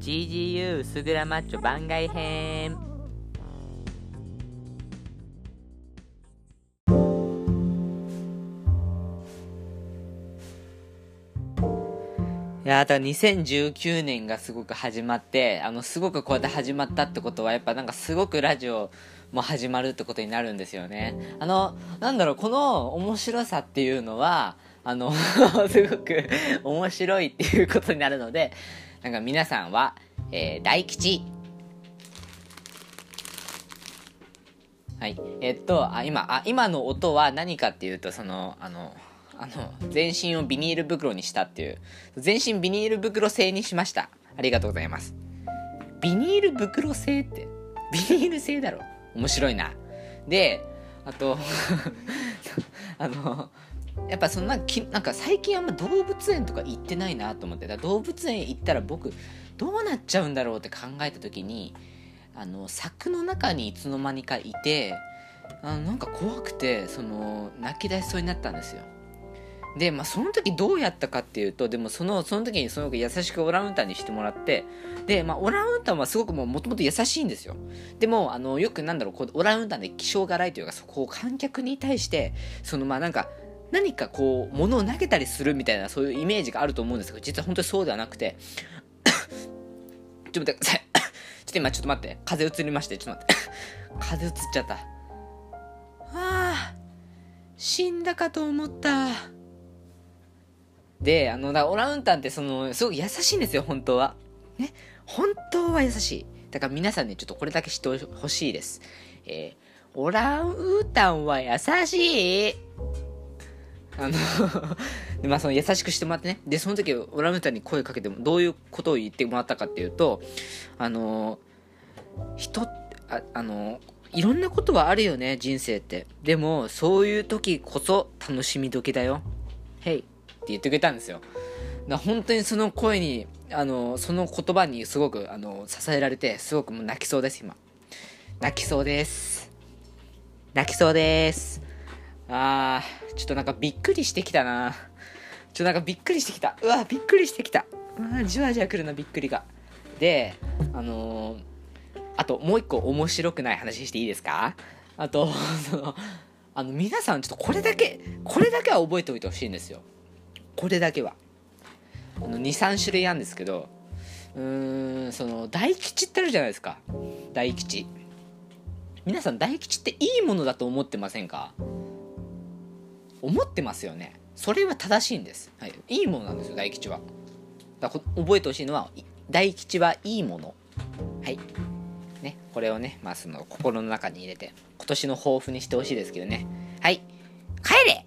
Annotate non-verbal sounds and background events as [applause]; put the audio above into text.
GGU 薄暗マッチョ番外編。いやだから2019年がすごく始まってあのすごくこうやって始まったってことはやっぱなんかすごくラジオも始まるってことになるんですよね。あのなんだろうこの面白さっていうのはあの [laughs] すごく面白いっていうことになるのでなんか皆さんは、えー、大吉。はい。えっとあ今あ今の音は何かっていうとそのあのあの全身をビニール袋にしたっていう全身ビニール袋製にしました。ありがとうございます。ビニール袋製ってビニール製だろ。面白いな。であと [laughs] あのやっぱそんなきなんか最近あんま動物園とか行ってないなと思って動物園行ったら僕どうなっちゃうんだろうって考えた時にあの柵の中にいつの間にかいてあのなんか怖くてその泣き出しそうになったんですよで、まあ、その時どうやったかっていうと、でもその、その時にすごく優しくオランウータンにしてもらって、で、まあ、オランウータンはすごくもともと優しいんですよ。でも、あの、よくなんだろう、こうオランウータンで気性が荒いというか、そこを観客に対して、その、まあ、なんか、何かこう、物を投げたりするみたいな、そういうイメージがあると思うんですけど、実は本当にそうではなくて、[coughs] ちょっと待ってください。[coughs] ちょっと今、ちょっと待って。風邪移りまして、ちょっと待って。[coughs] 風邪移っちゃった。ああ、死んだかと思った。で、あの、だオランウータンってその、すごく優しいんですよ、本当は。ね？本当は優しい。だから皆さんね、ちょっとこれだけ知ってほしいです。えー、オランウータンは優しい。あの [laughs] で、まあその優しくしてもらってね。で、その時オランウータに声かけても、どういうことを言ってもらったかっていうと、あの、人、ああの、いろんなことはあるよね、人生って。でも、そういう時こそ楽しみ時だよ。へい。って言ってくれたんですよ。だ本当にその声に、あの、その言葉にすごく、あの、支えられて、すごくもう泣きそうです、今。泣きそうです。泣きそうです。あー、ちょっとなんかびっくりしてきたな。ちょっとなんかびっくりしてきた。うわ、びっくりしてきた。うわ、じわじわくるな、びっくりが。で、あのー、あともう一個面白くない話していいですか？あと、[laughs] その、あの、皆さんちょっとこれだけ、これだけは覚えておいてほしいんですよ。これだけはあの23種類あるんですけどうーんその大吉ってあるじゃないですか大吉皆さん大吉っていいものだと思ってませんか？思ってますよね。それは正しいんです、はい、いいものなんですよ大吉は。だ覚えてほしいのは大吉はいいもの。はい。ね。これをねまあその心の中に入れて今年の抱負にしてほしいですけどね。はい。帰れ